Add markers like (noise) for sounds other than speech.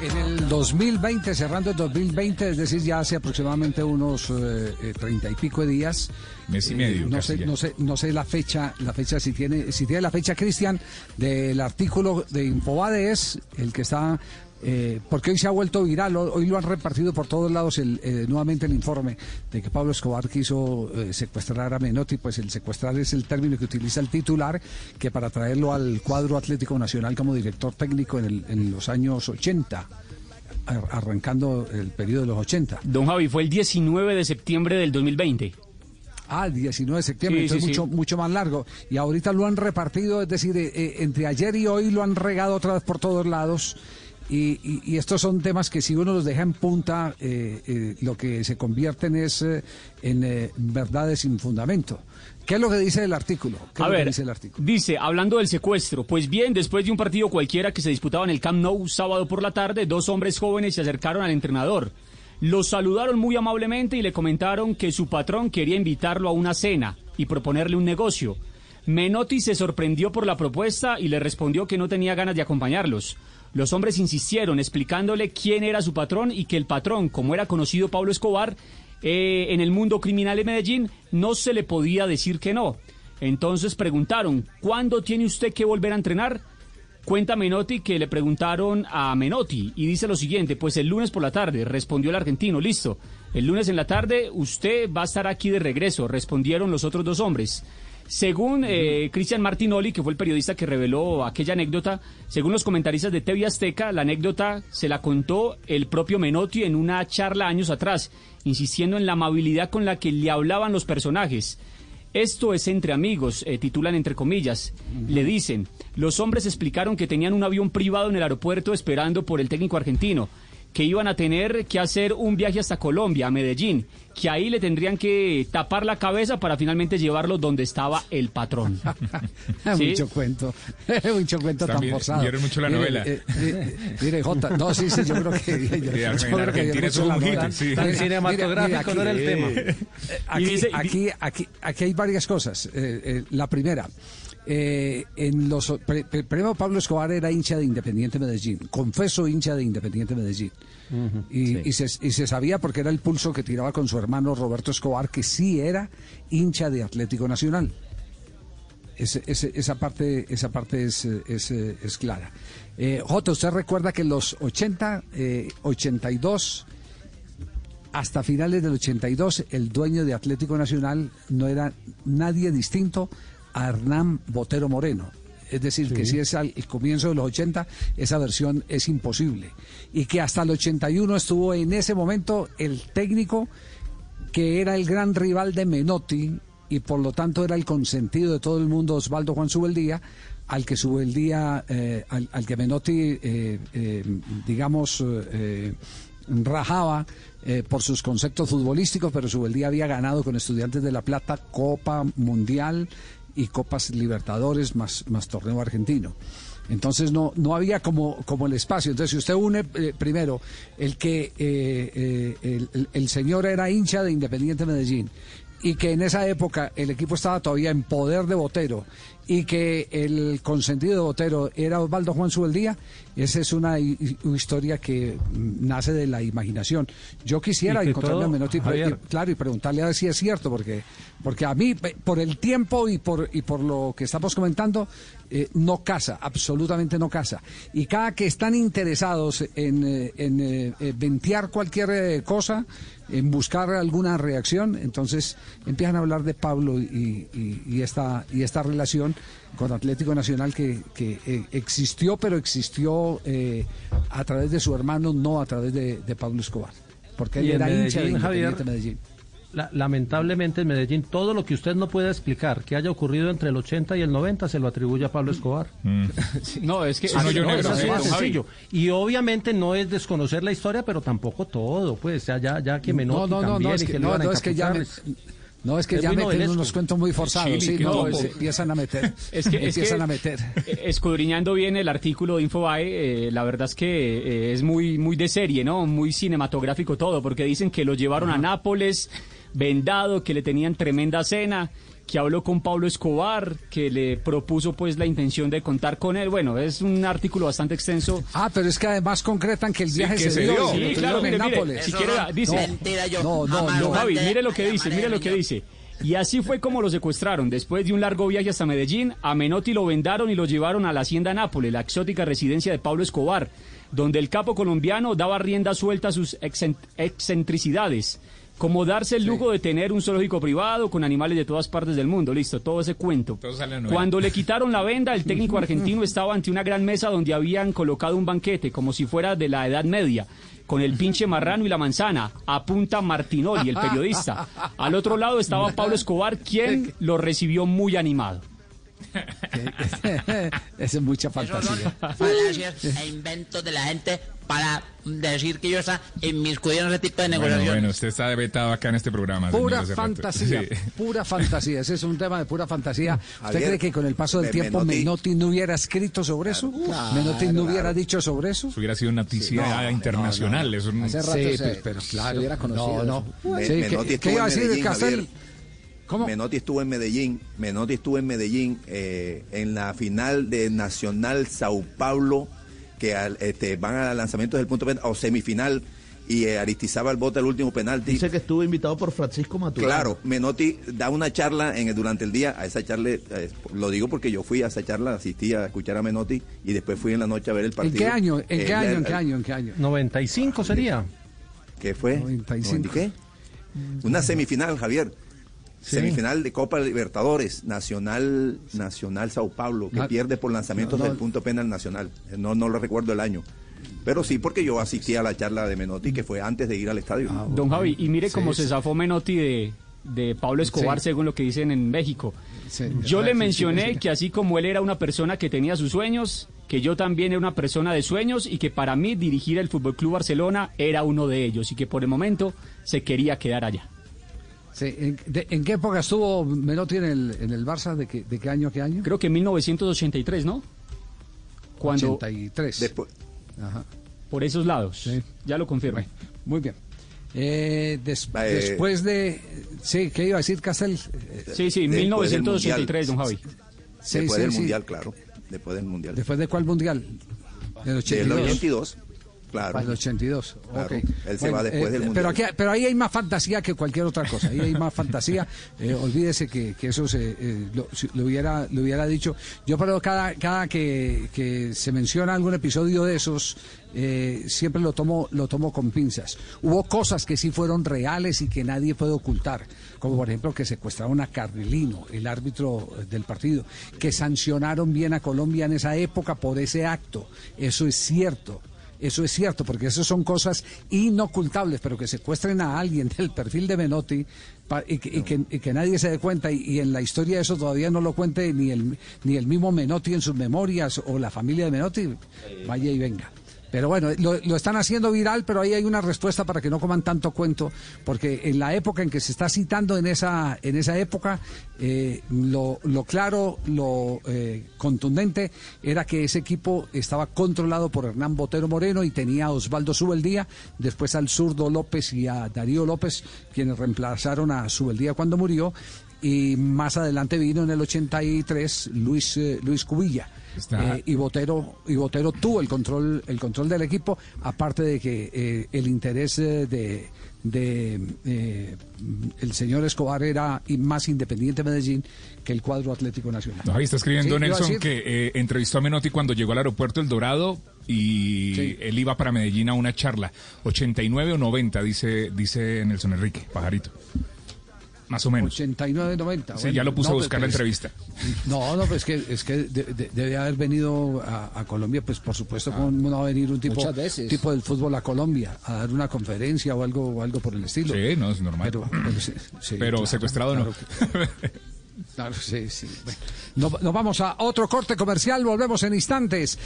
En el 2020, cerrando el 2020, es decir, ya hace aproximadamente unos treinta y pico de días. Mes y medio. no sé, no sé, no sé la fecha, la fecha si tiene, si tiene la fecha, Cristian, del artículo de Infobade es el que está eh, porque hoy se ha vuelto viral, hoy lo han repartido por todos lados el, eh, nuevamente el informe de que Pablo Escobar quiso eh, secuestrar a Menotti, pues el secuestrar es el término que utiliza el titular, que para traerlo al cuadro Atlético Nacional como director técnico en, en los años 80 arrancando el periodo de los 80. Don Javi, fue el 19 de septiembre del 2020. Ah, el 19 de septiembre, entonces mucho, mucho más largo. Y ahorita lo han repartido, es decir, entre ayer y hoy lo han regado otra vez por todos lados. Y, estos son temas que si uno los deja en punta, eh, eh, lo que se convierten es eh, en verdades sin fundamento. ¿Qué es lo que dice el artículo? A ver, dice, el artículo? dice, hablando del secuestro, pues bien, después de un partido cualquiera que se disputaba en el Camp Nou sábado por la tarde, dos hombres jóvenes se acercaron al entrenador. Los saludaron muy amablemente y le comentaron que su patrón quería invitarlo a una cena y proponerle un negocio. Menotti se sorprendió por la propuesta y le respondió que no tenía ganas de acompañarlos. Los hombres insistieron explicándole quién era su patrón y que el patrón, como era conocido Pablo Escobar, eh, en el mundo criminal de Medellín, no se le podía decir que no. Entonces preguntaron, ¿cuándo tiene usted que volver a entrenar? Cuenta Menotti que le preguntaron a Menotti y dice lo siguiente, pues el lunes por la tarde, respondió el argentino, listo. El lunes en la tarde usted va a estar aquí de regreso, respondieron los otros dos hombres. Según eh, Cristian Martinoli, que fue el periodista que reveló aquella anécdota, según los comentaristas de TV Azteca, la anécdota se la contó el propio Menotti en una charla años atrás, insistiendo en la amabilidad con la que le hablaban los personajes. Esto es entre amigos, eh, titulan entre comillas. Le dicen, los hombres explicaron que tenían un avión privado en el aeropuerto esperando por el técnico argentino que iban a tener que hacer un viaje hasta Colombia, a Medellín, que ahí le tendrían que tapar la cabeza para finalmente llevarlo donde estaba el patrón. (laughs) Mucho cuento, (laughs) mucho cuento tan forzado. Vieron mucho la novela. Eh, eh, mire, Jota, no, sí, sí, yo creo que... Yo, yo creo que tiene su novela. Sí. Tan cinematográfico no era el tema. Eh, aquí, aquí, aquí, aquí, hay varias cosas. la primera... Eh, en los primero Pablo Escobar era hincha de Independiente Medellín, confeso hincha de Independiente Medellín. y, se, sabía porque era el pulso que tiraba con su hermano Roberto Escobar, que sí era hincha de Atlético Nacional. esa parte, esa parte es, es, clara. Eh, Jota, usted recuerda que en los 80, 82, eh, hasta finales del 82, el dueño de Atlético Nacional no era nadie distinto a Hernán Botero Moreno. Es decir, que si es al comienzo de los 80, esa versión es imposible. Y que hasta el 81 estuvo en ese momento el técnico que era el gran rival de Menotti y por lo tanto era el consentido de todo el mundo, Osvaldo Juan Subeldía, al que Subeldía, eh, al, que Menotti, eh, eh, digamos, rajaba por sus conceptos futbolísticos, pero Subeldía había ganado con Estudiantes de La Plata Copa Mundial y Copas Libertadores más, más torneo argentino. Entonces no, no había como, como el espacio. Entonces si usted une eh, primero el que eh, eh, el, el, señor era hincha de Independiente Medellín y que en esa época el equipo estaba todavía en poder de Botero y que el consentido de Botero era Osvaldo Juan Subeldía, esa es una historia que nace de la imaginación. Yo quisiera encontrarme a Menotti, claro, y preguntarle a ver si es cierto, porque, porque a mí, por el tiempo y por, y por lo que estamos comentando, eh, no casa, absolutamente no casa. Y cada que están interesados en, eh, en eh, ventear cualquier cosa, en buscar alguna reacción, entonces empiezan a hablar de Pablo y, y, esta, y esta relación con Atlético Nacional que, que existió, pero existió a través de su hermano, no a través de, Pablo Escobar, porque él era hincha de Independiente Medellín lamentablemente en Medellín todo lo que usted no pueda explicar que haya ocurrido entre el 80 y el 90 se lo atribuye a Pablo Escobar. Mm. (laughs) no, es que sencillo. Y obviamente no es desconocer la historia, pero tampoco todo, pues ya ya que Menotti no, no, no, es que, no, es que ya no, es que ya meten unos cuentos muy forzados, sí, no, empiezan a meter. (laughs) Es que, empiezan a meter. Escudriñando bien el artículo de Infobae, eh, la verdad es que eh, es muy, muy de serie, ¿no? Muy cinematográfico todo, porque dicen que lo llevaron a Nápoles, vendado, que le tenían tremenda cena, que habló con Pablo Escobar, que le propuso pues la intención de contar con él. Bueno, es un artículo bastante extenso. Ah, pero es que además concretan que el viaje se, dio. Sí, claro, mire, mire, si quiere, dice, no, no, no, Javi, mire lo que dice, mire lo que dice. Y así fue como lo secuestraron. Después de un largo viaje hasta Medellín, a Menotti lo vendaron y lo llevaron a la hacienda Nápoles, la exótica residencia de Pablo Escobar, donde el capo colombiano daba rienda suelta a sus excentricidades como darse el lujo de tener un zoológico privado con animales de todas partes del mundo. Listo, todo ese cuento. Cuando le quitaron la venda, el (laughs) técnico argentino estaba ante una gran mesa donde habían colocado un banquete, como si fuera de la Edad Media, con el pinche marrano y la manzana. Apunta Martinoli, el periodista. Al otro lado estaba Pablo Escobar, quien (laughs) lo recibió muy animado. (laughs) Esa (laughs) es mucha fantasía. falacias e inventos de la gente para decir que yo está en en ese tipo de negociaciones. Bueno, usted está vetado acá en este programa. Pura fantasía, pura fantasía. Ese es un tema de pura fantasía. (laughs) ¿Usted cree que con el paso del tiempo Menotti. no hubiera escrito sobre eso? ¿Menotti no hubiera dicho sobre eso? Eso hubiera sido una noticia internacional. Eso Hace rato sí, pero claro. hubiera conocido. No, no. ¿Qué iba a decir Castel? Menotti estuvo en Medellín, Menotti estuvo en Medellín eh, en la final de Nacional Sao Paulo, que este, van al lanzamiento del punto penal, o semifinal, y eh, Aristizaba el bote al último penalti. Dice que estuvo invitado por Francisco Maturana. Claro, Menotti da una charla en, durante el día, a esa charla, eh, lo digo porque yo fui a esa charla, asistí a escuchar a Menotti y después fui en la noche a ver el partido. ¿En qué año? ¿En qué año? ¿En qué año? ¿En qué año? 95 sería. ¿Qué fue? 95. qué? Una semifinal, Javier. Semifinal de Copa Libertadores, Nacional Nacional Sao Paulo, que pierde por lanzamientos del punto penal nacional. No, no lo recuerdo el año. Pero sí, porque yo asistí a la charla de Menotti, que fue antes de ir al estadio. Ah, Don Javi, y mire cómo se zafó Menotti de, de Pablo Escobar, según lo que dicen en México. Yo le mencioné que así como él era una persona que tenía sus sueños, que yo también era una persona de sueños y que para mí dirigir el Fútbol Club Barcelona era uno de ellos y que por el momento se quería quedar allá. ¿En, qué época estuvo Menotti en el, en el Barça? ¿De qué, ¿De qué año qué año? Creo que en 1983, ¿no? Cuando... 83. Después. Ajá. Por esos lados. Ya lo confirmo. muy bien. Eh, después de... Sí, ¿qué iba a decir Castel? Sí, sí, 1983, don Javi. después del Mundial, claro. Después del Mundial. ¿Después de cuál Mundial? Del 82. Del 82. Claro. Para el 82. Él se va después del eh, Mundial. Pero, pero ahí hay más fantasía que cualquier otra cosa. Ahí hay más fantasía. (laughs) Eh, olvídese que, que eso se, eh, lo, hubiera, lo hubiera dicho. Yo, pero cada, cada que, que se menciona algún episodio de esos, siempre lo tomo, lo tomo con pinzas. Hubo cosas que sí fueron reales y que nadie puede ocultar, como por ejemplo que secuestraron a Carrilino, el árbitro del partido, que sancionaron bien a Colombia en esa época por ese acto. Eso es cierto. Eso es cierto, porque esas son cosas inocultables, pero que secuestren a alguien (laughs) del perfil de Menotti y, que, nadie se dé cuenta y, en la historia eso todavía no lo cuente ni el, ni el mismo Menotti en sus memorias o la familia de Menotti, vaya y venga. Pero bueno, lo, están haciendo viral, pero ahí hay una respuesta para que no coman tanto cuento, porque en la época en que se está citando en esa, en esa época, eh, lo, claro, lo eh, contundente era que ese equipo estaba controlado por Hernán Botero Moreno y tenía a Osvaldo Subeldía, después al zurdo López y a Darío López, quienes reemplazaron a Subeldía cuando murió, y más adelante vino en el 83 Luis, eh, Luis Cubilla. Eh, y Botero y Botero tuvo el control el control del equipo aparte de que eh, el interés de, de el señor Escobar era más independiente Medellín que el cuadro Atlético Nacional. ahí está escribiendo Nelson que entrevistó a Menotti cuando llegó al aeropuerto El Dorado y él iba para Medellín a una charla. 89 o 90 dice dice Nelson Enrique Pajarito más o menos. 89, 90. Sí, ya lo puso a buscar la entrevista. No, no, pues es que, es que debe haber venido a, Colombia, pues por supuesto, ah, como no va a venir un tipo, tipo del fútbol a Colombia, a dar una conferencia o algo, o algo por el estilo. Sí, no, es normal. Pero, secuestrado no. Claro, sí, sí. nos vamos a otro corte comercial, volvemos en instantes.